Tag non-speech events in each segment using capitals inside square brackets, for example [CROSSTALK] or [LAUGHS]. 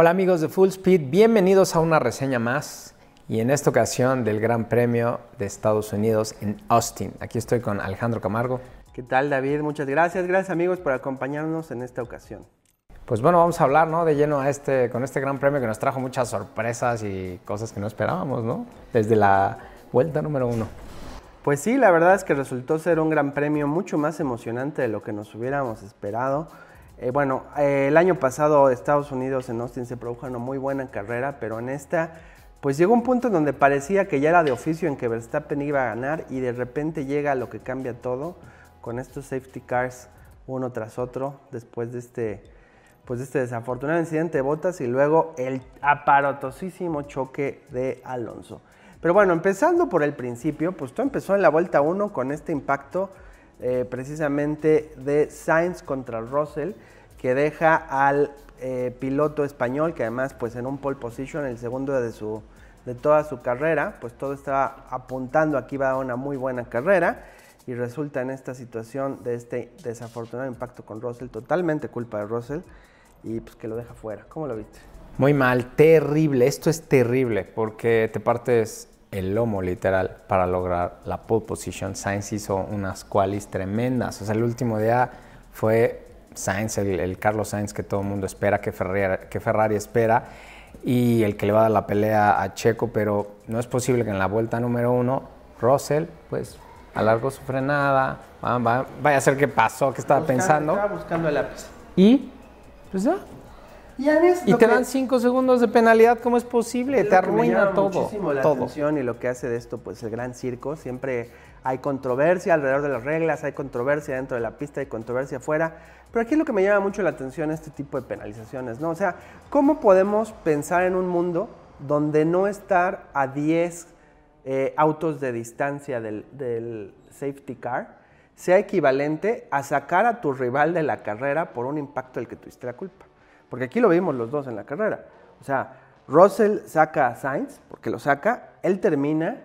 Hola amigos de Full Speed, bienvenidos a una reseña más y en esta ocasión del Gran Premio de Estados Unidos en Austin. Aquí estoy con Alejandro Camargo. ¿Qué tal David? Muchas gracias. Gracias amigos por acompañarnos en esta ocasión. Pues bueno, vamos a hablar ¿no? de lleno a este, con este Gran Premio que nos trajo muchas sorpresas y cosas que no esperábamos, ¿no? Desde la vuelta número uno. Pues sí, la verdad es que resultó ser un Gran Premio mucho más emocionante de lo que nos hubiéramos esperado. Eh, bueno, eh, el año pasado Estados Unidos en Austin se produjo una muy buena carrera, pero en esta pues llegó un punto en donde parecía que ya era de oficio en que Verstappen iba a ganar y de repente llega lo que cambia todo con estos safety cars uno tras otro después de este pues este desafortunado incidente de botas y luego el aparatosísimo choque de Alonso. Pero bueno, empezando por el principio, pues todo empezó en la vuelta 1 con este impacto eh, precisamente de Sainz contra Russell, que deja al eh, piloto español, que además pues en un pole position, el segundo de, su, de toda su carrera, pues todo estaba apuntando aquí va a una muy buena carrera y resulta en esta situación de este desafortunado impacto con Russell, totalmente culpa de Russell y pues que lo deja fuera. ¿Cómo lo viste? Muy mal, terrible. Esto es terrible porque te partes el lomo literal para lograr la pole position. Sainz hizo unas qualis tremendas. O sea, el último día fue Sainz, el, Carlos Sainz que todo el mundo espera, que Ferrari, que Ferrari espera y el que le va a dar la pelea a Checo, pero no es posible que en la vuelta número uno Russell, pues alargó su frenada, vaya a ser qué pasó, qué estaba pensando. Estaba buscando el lápiz. Y pues ya. Y, te dan cinco segundos de penalidad, ¿cómo es posible? te arruina todo. Muchísimo la atención y lo que hace de esto, pues el gran circo. Siempre hay controversia alrededor de las reglas, hay controversia dentro de la pista, hay controversia afuera. Pero aquí es lo que me llama mucho la atención este tipo de penalizaciones, ¿no? O sea, ¿cómo podemos pensar en un mundo donde no estar a 10 eh, autos de distancia del, del safety car sea equivalente a sacar a tu rival de la carrera por un impacto del que tuviste la culpa? Porque aquí lo vimos los dos en la carrera. O sea, Russell saca a Sainz, porque lo saca, él termina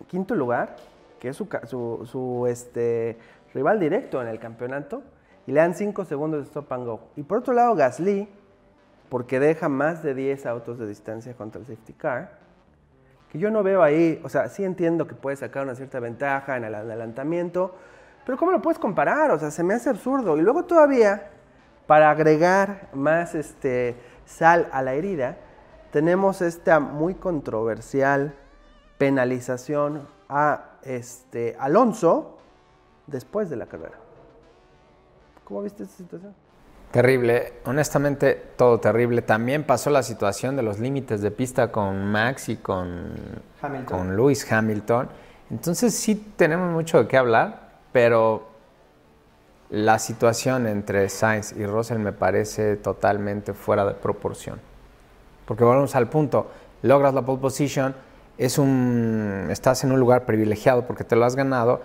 en quinto lugar, que es su, este, rival directo en el campeonato, y le dan cinco segundos de stop and go. Y por otro lado, Gasly, porque deja más de 10 autos de distancia contra el safety car, que yo no veo ahí, o sea, sí entiendo que puede sacar una cierta ventaja en el adelantamiento, pero ¿cómo lo puedes comparar? O sea, se me hace absurdo. Y luego todavía para agregar más este, sal a la herida, tenemos esta muy controversial penalización a este, Alonso después de la carrera. ¿Cómo viste esta situación? Terrible, honestamente todo terrible. También pasó la situación de los límites de pista con Max y con, con Lewis Hamilton. Entonces sí tenemos mucho de qué hablar, pero la situación entre Sainz y Russell me parece totalmente fuera de proporción. Porque volvemos al punto, logras la pole position, es un, estás en un lugar privilegiado porque te lo has ganado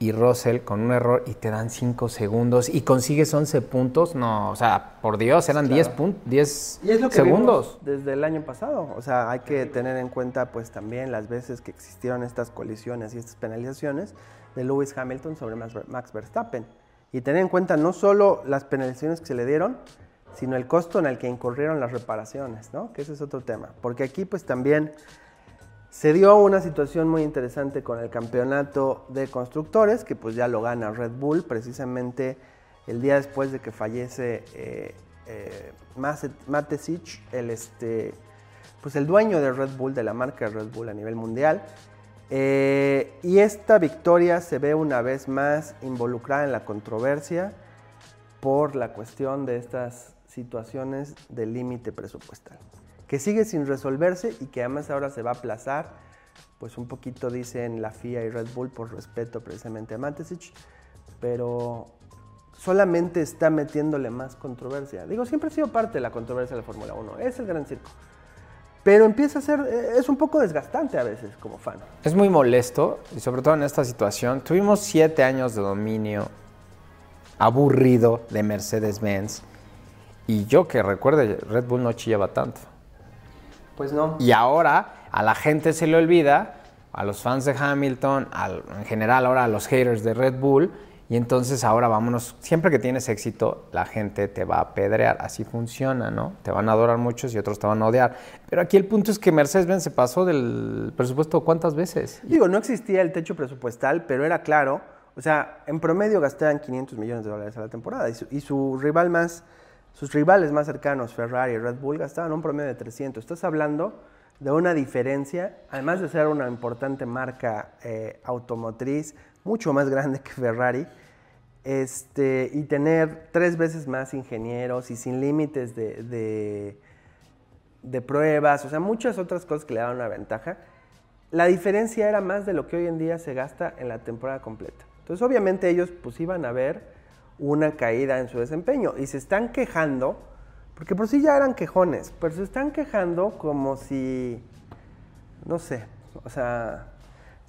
y Russell con un error y te dan 5 segundos y consigues 11 puntos, no, o sea, por Dios, eran 10 puntos, 10 y es lo que segundos. desde el año pasado, o sea, hay que tener en cuenta pues también las veces que existieron estas colisiones y estas penalizaciones de Lewis Hamilton sobre Max Verstappen. Y tener en cuenta no solo las penalizaciones que se le dieron, sino el costo en el que incurrieron las reparaciones, ¿no? Que ese es otro tema. Porque aquí pues también se dio una situación muy interesante con el campeonato de constructores, que pues ya lo gana Red Bull, precisamente el día después de que fallece eh, eh el, este, pues el dueño de Red Bull, de la marca Red Bull a nivel mundial. Eh, y esta victoria se ve una vez más involucrada en la controversia por la cuestión de estas situaciones de límite presupuestal, que sigue sin resolverse y que además ahora se va a aplazar, pues un poquito dicen la FIA y Red Bull por respeto precisamente a Matesic, pero solamente está metiéndole más controversia. Digo, siempre ha sido parte de la controversia de la Fórmula 1, es el gran circo. Pero empieza a ser, eh, es un poco desgastante a veces como fan. Es muy molesto y sobre todo en esta situación. Tuvimos siete años de dominio aburrido de Mercedes-Benz y yo que recuerde, Red Bull no chillaba tanto. Pues no. Y ahora a la gente se le olvida, a los fans de Hamilton, en general ahora a los haters de Red Bull, Y entonces ahora vámonos, siempre que tienes éxito, la gente te va a apedrear, así funciona, ¿no? Te van a adorar muchos y otros te van a odiar. Pero aquí el punto es que Mercedes-Benz se pasó del presupuesto cuántas veces. Digo, no existía el techo presupuestal, pero era claro, o sea, en promedio gastaban 500 millones de dólares a la temporada y su, rival más, sus rivales más cercanos, Ferrari y Red Bull, gastaban un promedio de 300. Estás hablando de una diferencia, además de ser una importante marca eh, automotriz, mucho más grande que Ferrari, este, y tener tres veces más ingenieros y sin límites de, de, pruebas, o sea, muchas otras cosas que le daban una ventaja. La diferencia era más de lo que hoy en día se gasta en la temporada completa. Entonces, obviamente ellos pues iban a ver una caída en su desempeño y se están quejando, porque por sí ya eran quejones, pero se están quejando como si, no sé, o sea,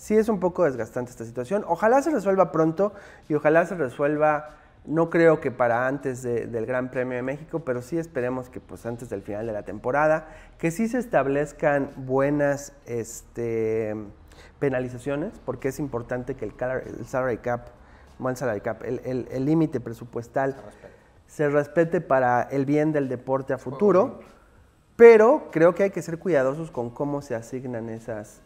sí es un poco desgastante esta situación. Ojalá se resuelva pronto y ojalá se resuelva, no creo que para antes del Gran Premio de México, pero sí esperemos que pues antes del final de la temporada, que sí se establezcan buenas este, penalizaciones, porque es importante que el, salary cap, el salary cap, el límite presupuestal se respete para el bien del deporte a futuro. Pero creo que hay que ser cuidadosos con cómo se asignan esas,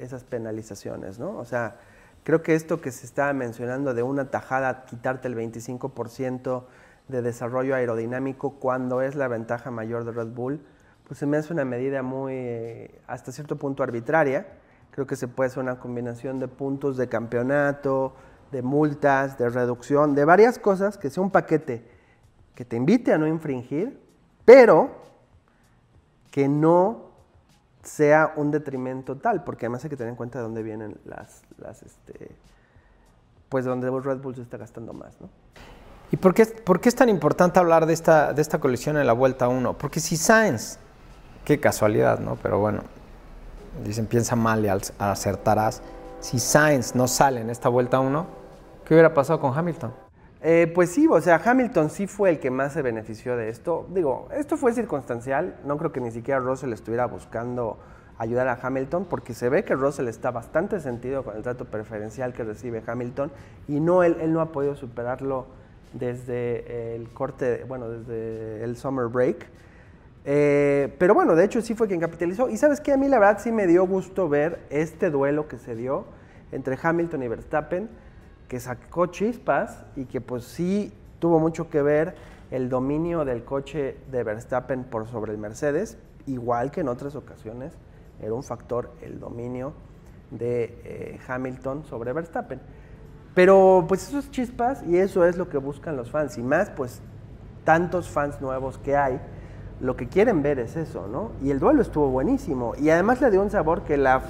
esas penalizaciones, ¿no? O sea, creo que esto que se estaba mencionando de una tajada, quitarte el 25% de desarrollo aerodinámico cuando es la ventaja mayor de Red Bull, pues se me hace una medida muy, eh, hasta cierto punto arbitraria. Creo que se puede hacer una combinación de puntos de campeonato, de multas, de reducción, de varias cosas, que sea un paquete que te invite a no infringir, pero que no sea un detrimento tal, porque además hay que tener en cuenta de dónde vienen las, las este, pues donde Red Bull se está gastando más, ¿no? ¿Y por qué, por qué es tan importante hablar de esta, de esta colisión en la vuelta 1? Porque si Sainz, qué casualidad, ¿no? Pero bueno, dicen piensa mal y acertarás. Si Sainz no sale en esta vuelta 1, ¿qué hubiera pasado con Hamilton? Eh, pues sí, o sea, Hamilton sí fue el que más se benefició de esto. Digo, esto fue circunstancial, no creo que ni siquiera Russell estuviera buscando ayudar a Hamilton, porque se ve que Russell está bastante sentido con el trato preferencial que recibe Hamilton y no él, él no ha podido superarlo desde el corte, bueno, desde el summer break. Eh, pero bueno, de hecho sí fue quien capitalizó. Y sabes que a mí la verdad sí me dio gusto ver este duelo que se dio entre Hamilton y Verstappen que sacó chispas y que pues sí tuvo mucho que ver el dominio del coche de Verstappen por sobre el Mercedes, igual que en otras ocasiones era un factor el dominio de eh, Hamilton sobre Verstappen. Pero pues esos chispas y eso es lo que buscan los fans y más pues tantos fans nuevos que hay, lo que quieren ver es eso, ¿no? Y el duelo estuvo buenísimo y además le dio un sabor que, la,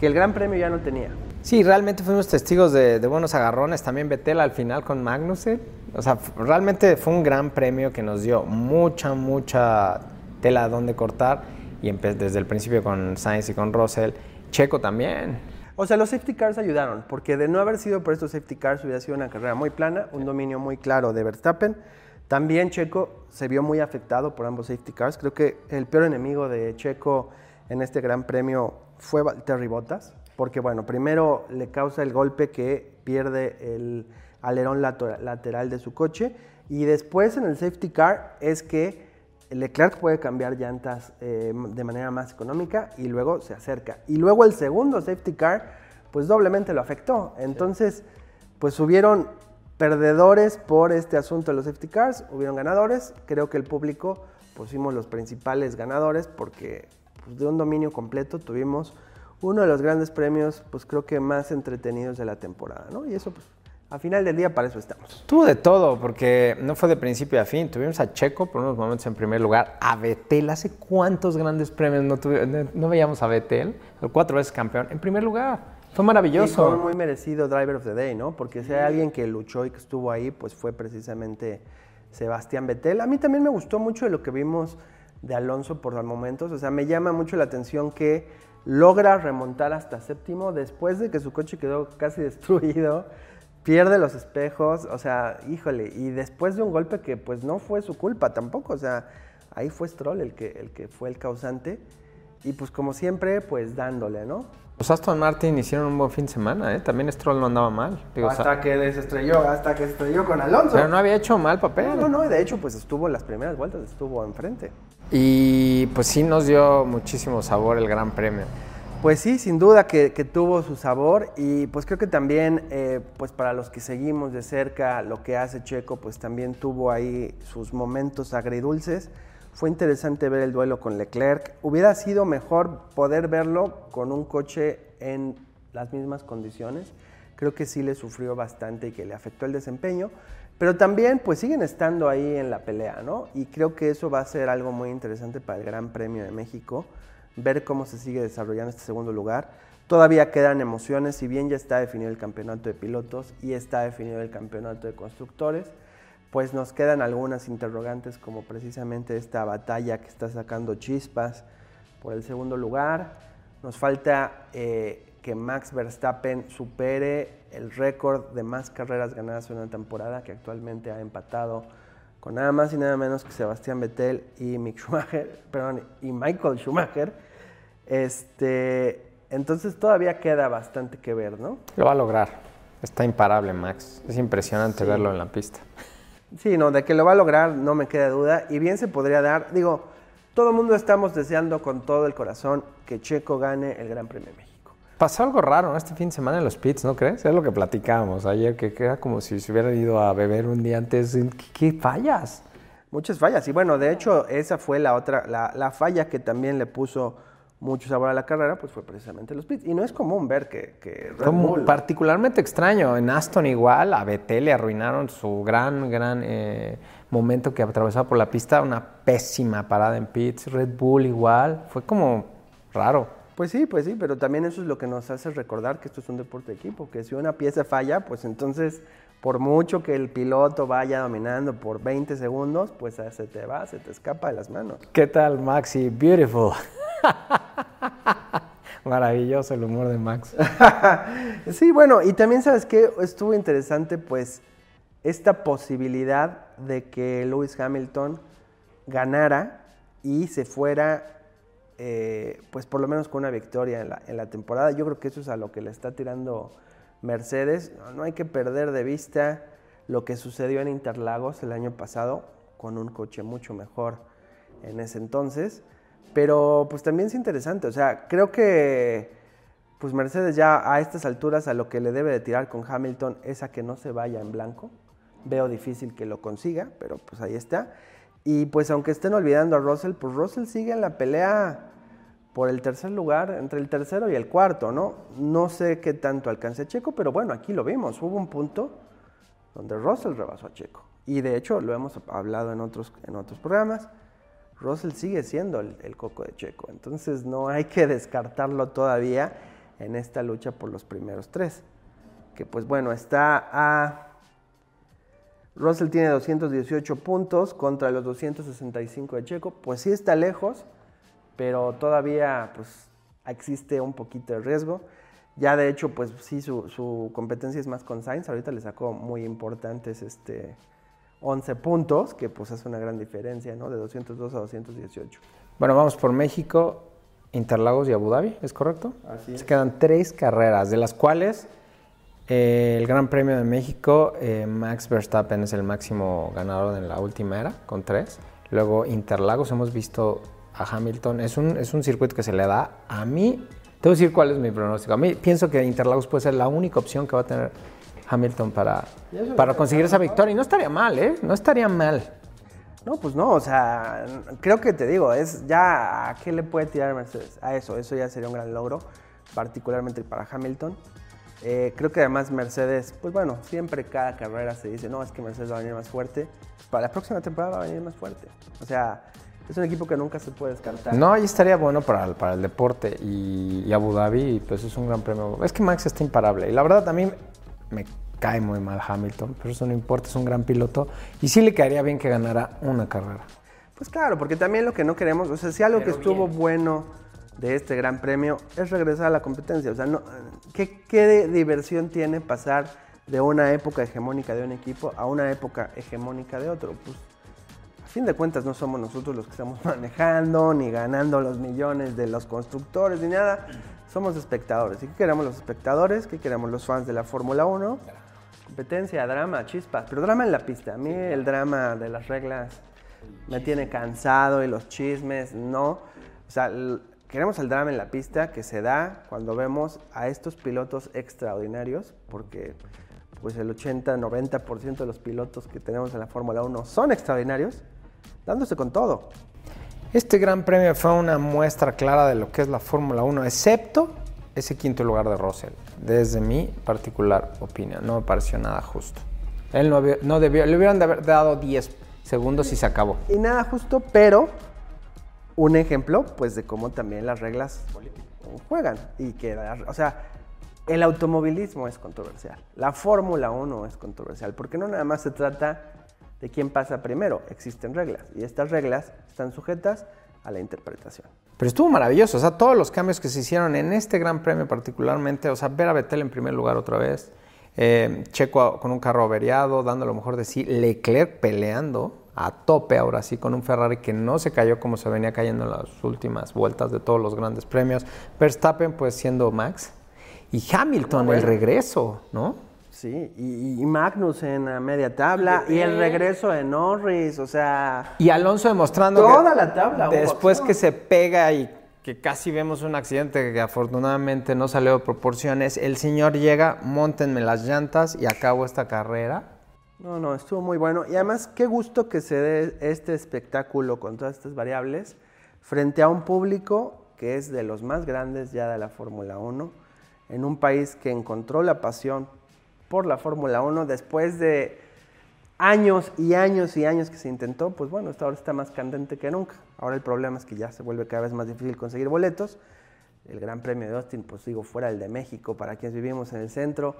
que el Gran Premio ya no tenía. Sí, realmente fuimos testigos de, buenos agarrones. También Betel al final con Magnussen. O sea, realmente fue un gran premio que nos dio mucha, mucha tela donde cortar. Y desde el principio con Sainz y con Russell. Checo también. O sea, los safety cars ayudaron, porque de no haber sido por estos safety cars hubiera sido una carrera muy plana, un dominio muy claro de Verstappen. También Checo se vio muy afectado por ambos safety cars. Creo que el peor enemigo de Checo en este gran premio fue Terry Bottas porque bueno, primero le causa el golpe que pierde el alerón lateral de su coche y después en el safety car es que Leclerc puede cambiar llantas eh, de manera más económica y luego se acerca. Y luego el segundo safety car pues doblemente lo afectó. Entonces pues hubieron perdedores por este asunto de los safety cars, hubieron ganadores. Creo que el público pusimos los principales ganadores porque pues, de un dominio completo tuvimos uno de los grandes premios, pues creo que más entretenidos de la temporada, ¿no? Y eso, pues, a final del día para eso estamos. Tuvo de todo, porque no fue de principio a fin. Tuvimos a Checo por unos momentos en primer lugar, a Betel. ¿Hace cuántos grandes premios no, no veíamos a Betel? El cuatro veces campeón. En primer lugar. Fue maravilloso. fue muy merecido Driver of the Day, ¿no? Porque si hay alguien que luchó y que estuvo ahí, pues fue precisamente Sebastián Betel. A mí también me gustó mucho de lo que vimos de Alonso por los momentos. O sea, me llama mucho la atención que logra remontar hasta séptimo después de que su coche quedó casi [LAUGHS] destruido, pierde los espejos, o sea, híjole, y después de un golpe que pues no fue su culpa tampoco, o sea, ahí fue Stroll el que, el que fue el causante, y pues como siempre, pues dándole, ¿no? Los Aston Martin hicieron un buen fin de semana, ¿eh? También Stroll no andaba mal. hasta que desestrelló, hasta que se estrelló con Alonso. Pero no había hecho mal papel. No, no, no, de hecho, pues estuvo en las primeras vueltas, estuvo enfrente. Y pues sí nos dio muchísimo sabor el Gran Premio. Pues sí, sin duda que, tuvo su sabor y pues creo que también, eh, pues para los que seguimos de cerca lo que hace Checo, pues también tuvo ahí sus momentos agridulces. Fue interesante ver el duelo con Leclerc. Hubiera sido mejor poder verlo con un coche en las mismas condiciones. Creo que sí le sufrió bastante y que le afectó el desempeño. Pero también pues siguen estando ahí en la pelea, ¿no? Y creo que eso va a ser algo muy interesante para el Gran Premio de México, ver cómo se sigue desarrollando este segundo lugar. Todavía quedan emociones, si bien ya está definido el campeonato de pilotos y está definido el campeonato de constructores pues nos quedan algunas interrogantes como precisamente esta batalla que está sacando chispas por el segundo lugar. Nos falta eh, que Max Verstappen supere el récord de más carreras ganadas en una temporada que actualmente ha empatado con nada más y nada menos que Sebastián Vettel y Mick Schumacher, [LAUGHS] perdón, y Michael Schumacher. Este, entonces todavía queda bastante que ver, ¿no? Lo va a lograr. Está imparable Max. Es impresionante verlo en la pista. Sí, no, de que lo va a lograr no me queda duda. Y bien se podría dar, digo, todo el mundo estamos deseando con todo el corazón que Checo gane el Gran Premio. Pasó algo raro este fin de semana en los pits, ¿no crees? Es lo que platicábamos ayer, que queda como si se hubiera ido a beber un día antes. ¿Qué, fallas? Muchas fallas. Y bueno, de hecho, esa fue la otra, la, la falla que también le puso mucho sabor a la carrera, pues fue precisamente los pits. Y no es común ver que, que particularmente extraño. En Aston igual, a Vettel le arruinaron su gran, gran eh, momento que atravesaba por la pista, una pésima parada en pits. Red Bull igual, fue como raro. Pues sí, pues sí, pero también eso es lo que nos hace recordar que esto es un deporte de equipo, que si una pieza falla, pues entonces por mucho que el piloto vaya dominando por 20 segundos, pues se te va, se te escapa de las manos. ¿Qué tal, Maxi? Beautiful. [LAUGHS] Maravilloso el humor de Max. [LAUGHS] sí, bueno, y también sabes que estuvo interesante, pues, esta posibilidad de que Lewis Hamilton ganara y se fuera, eh, pues, por lo menos con una victoria en la, en la, temporada. Yo creo que eso es a lo que le está tirando Mercedes. no hay que perder de vista lo que sucedió en Interlagos el año pasado, con un coche mucho mejor en ese entonces. Pero pues también es interesante, o sea, creo que pues Mercedes ya a estas alturas a lo que le debe de tirar con Hamilton es a que no se vaya en blanco. Veo difícil que lo consiga, pero pues ahí está. Y pues aunque estén olvidando a Russell, pues Russell sigue en la pelea por el tercer lugar, entre el tercero y el cuarto, ¿no? No sé qué tanto alcance Checo, pero bueno, aquí lo vimos. Hubo un punto donde Russell rebasó a Checo. Y de hecho lo hemos hablado en otros, en otros programas. Russell sigue siendo el, coco de Checo. Entonces no hay que descartarlo todavía en esta lucha por los primeros tres. Que pues bueno, está a... Russell tiene 218 puntos contra los 265 de Checo. Pues sí está lejos, pero todavía pues existe un poquito de riesgo. Ya de hecho, pues sí, su, su competencia es más con Sainz. Ahorita le sacó muy importantes este, 11 puntos, que pues hace una gran diferencia, ¿no? De 202 a 218. Bueno, vamos por México, Interlagos y Abu Dhabi, ¿es correcto? Así es. Se quedan tres carreras, de las cuales eh, el Gran Premio de México, eh, Max Verstappen es el máximo ganador en la última era, con tres. Luego Interlagos, hemos visto a Hamilton, es un, es un circuito que se le da a mí. Te voy a decir cuál es mi pronóstico. A mí pienso que Interlagos puede ser la única opción que va a tener Hamilton para, para conseguir esa victoria. Y no estaría mal, ¿eh? No estaría mal. No, pues no, o sea, creo que te digo, es ya a qué le puede tirar Mercedes. A eso, eso ya sería un gran logro, particularmente para Hamilton. Eh, creo que además Mercedes, pues bueno, siempre cada carrera se dice, no, es que Mercedes va a venir más fuerte. Para la próxima temporada va a venir más fuerte. O sea, es un equipo que nunca se puede descartar. No, ahí estaría bueno para el, para el deporte. Y, y Abu Dhabi, pues es un gran premio. Es que Max está imparable. Y la verdad, también me cae muy mal Hamilton, pero eso no importa, es un gran piloto y sí le caería bien que ganara una carrera. Pues claro, porque también lo que no queremos, o sea, si algo que estuvo bueno de este gran premio es regresar a la competencia, o sea, no, ¿qué, ¿qué diversión tiene pasar de una época hegemónica de un equipo a una época hegemónica de otro? Pues a fin de cuentas no somos nosotros los que estamos [LAUGHS] manejando, ni ganando los millones de los constructores, ni nada somos espectadores. ¿Y qué queremos los espectadores? ¿Qué queremos los fans de la Fórmula 1? Competencia, drama, chispas, pero drama en la pista. A mí el drama de las reglas me tiene cansado y los chismes, no. O sea, queremos el drama en la pista que se da cuando vemos a estos pilotos extraordinarios, porque pues el 80-90% de los pilotos que tenemos en la Fórmula 1 son extraordinarios, dándose con todo. Este gran premio fue una muestra clara de lo que es la Fórmula 1, excepto ese quinto lugar de Russell, desde mi particular opinión. No me pareció nada justo. Él no, no debió, le hubieran de haber dado 10 segundos y se acabó. Y nada justo, pero un ejemplo pues de cómo también las reglas juegan y que, o sea, el automovilismo es controversial, la Fórmula 1 es controversial, porque no nada más se trata de quién pasa primero, existen reglas y estas reglas están sujetas a la interpretación. Pero estuvo maravilloso, o sea, todos los cambios que se hicieron en este Gran Premio particularmente, o sea, ver a Vettel en primer lugar otra vez, eh, Checo con un carro averiado, dando lo mejor de sí, Leclerc peleando, a tope ahora sí con un Ferrari que no se cayó como se venía cayendo en las últimas vueltas de todos los grandes premios. Verstappen pues siendo Max y Hamilton el regreso, ¿no? Sí, y, Magnus en la media tabla y el regreso de Norris, o sea... Y Alonso demostrando toda la tabla. Después que se pega y que casi vemos un accidente que afortunadamente no salió de proporciones, el señor llega, montenme las llantas y acabo esta carrera no, no, estuvo muy bueno. Y además, qué gusto que se dé este espectáculo con todas estas variables frente a un público que es de los más grandes ya de la Fórmula 1, en un país que encontró la pasión por la Fórmula 1 después de años y años y años que se intentó, pues bueno, ahora está más candente que nunca. Ahora el problema es que ya se vuelve cada vez más difícil conseguir boletos. El Gran Premio de Austin, pues digo, fuera el de México, para quienes vivimos en el centro,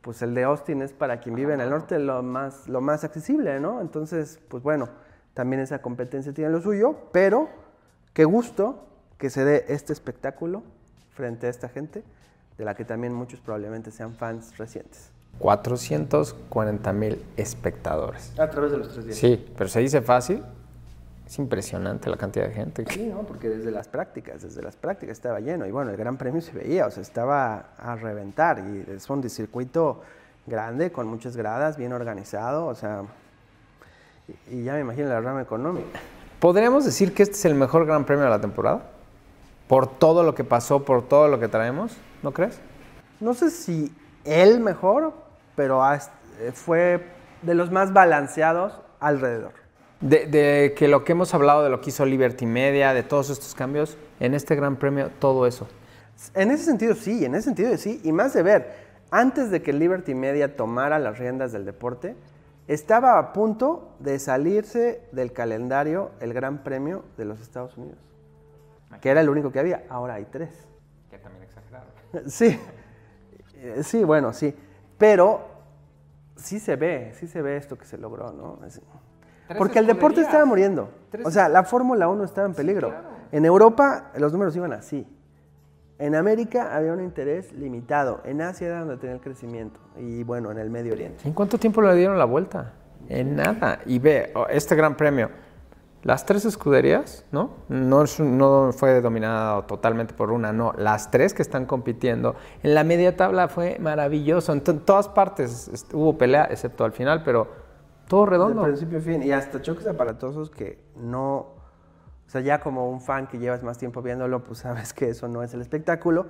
pues el de Austin es para quien vive en el norte lo más, lo más accesible, ¿no? Entonces, pues bueno, también esa competencia tiene lo suyo, pero qué gusto que se dé este espectáculo frente a esta gente, de la que también muchos probablemente sean fans recientes. 440 mil espectadores. A través de los tres días. Sí, pero se dice fácil, es impresionante la cantidad de gente. Sí, ¿no? porque desde las prácticas, desde las prácticas estaba lleno. Y bueno, el Gran Premio se veía, o sea, estaba a reventar. Y es un circuito grande, con muchas gradas, bien organizado, o sea, y, ya me imagino la rama económica. ¿Podríamos decir que este es el mejor Gran Premio de la temporada? Por todo lo que pasó, por todo lo que traemos, ¿no crees? No sé si el mejor, pero fue de los más balanceados alrededor. De, que lo que hemos hablado de lo que hizo Liberty Media, de todos estos cambios, en este Gran Premio, todo eso. En ese sentido sí, en ese sentido sí, y más de ver, antes de que Liberty Media tomara las riendas del deporte, estaba a punto de salirse del calendario el Gran Premio de los Estados Unidos, que era el único que había, ahora hay tres. Que también exageraron. [LAUGHS] Sí, eh, sí, bueno, sí, pero sí se ve, sí se ve esto que se logró, ¿no? Porque el deporte estaba muriendo. O sea, la Fórmula 1 estaba en peligro. En Europa los números iban así. En América había un interés limitado. En Asia era donde tenía el crecimiento. Y bueno, en el Medio Oriente. ¿En cuánto tiempo le dieron la vuelta? En nada. Y ve, oh, este gran premio. Las tres escuderías, ¿no? No, fue dominada totalmente por una, no. Las tres que están compitiendo. En la media tabla fue maravilloso. En todas partes hubo pelea, excepto al final, pero todo redondo. De principio a fin. Y hasta choques aparatosos que no. O sea, ya como un fan que llevas más tiempo viéndolo, pues sabes que eso no es el espectáculo.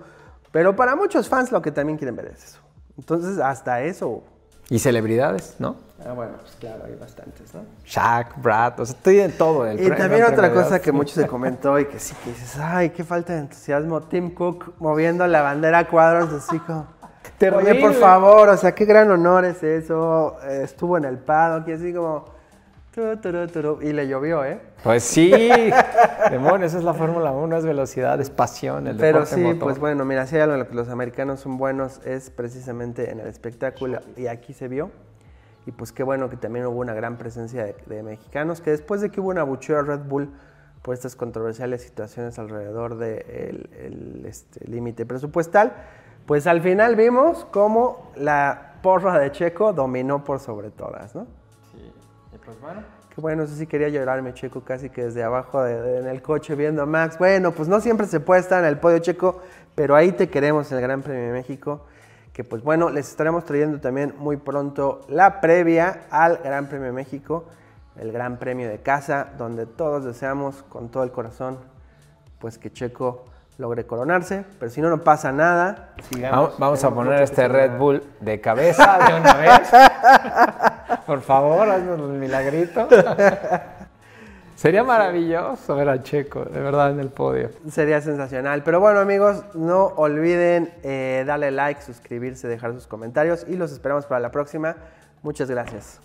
Pero para muchos fans lo que también quieren ver es eso. Entonces, hasta eso. Y celebridades, ¿no? Ah, bueno, pues claro, hay bastantes, ¿no? Shaq, Brad, o sea, estoy en todo. El y también otra cosa que mucho se comentó y que sí que dices, ay, qué falta de entusiasmo. Tim Cook moviendo la bandera a cuadros así como... Oye, por favor, o sea, qué gran honor es eso. Estuvo en el paddock y así como... y le llovió, ¿eh? Pues sí, demonios, esa es la Fórmula 1, es velocidad, es pasión, el Pero sí, pues bueno, mira, si hay algo en lo que los americanos son buenos es precisamente en el espectáculo y aquí se vio. Y pues qué bueno que también hubo una gran presencia de, mexicanos, que después de que hubo una abucheo a Red Bull por estas controversiales situaciones alrededor del de este, límite presupuestal, pues al final vimos cómo la porra de Checo dominó por sobre todas, ¿no? Pues bueno. Que bueno, eso sí quería llorarme, Checo, casi que desde abajo en el coche viendo a Max. Bueno, pues no siempre se puede estar en el podio, Checo, pero ahí te queremos en el Gran Premio de México. Que pues bueno, les estaremos trayendo también muy pronto la previa al Gran Premio de México, el Gran Premio de casa, donde todos deseamos con todo el corazón pues que Checo logre coronarse, pero si no, no pasa nada. Vamos, a poner este Red Bull de cabeza de una vez. [LAUGHS] Por favor, haznos un milagrito. [LAUGHS] Sería maravilloso ver a Checo, de verdad, en el podio. Sería sensacional. Pero bueno, amigos, no olviden eh, darle like, suscribirse, dejar sus comentarios y los esperamos para la próxima. Muchas gracias.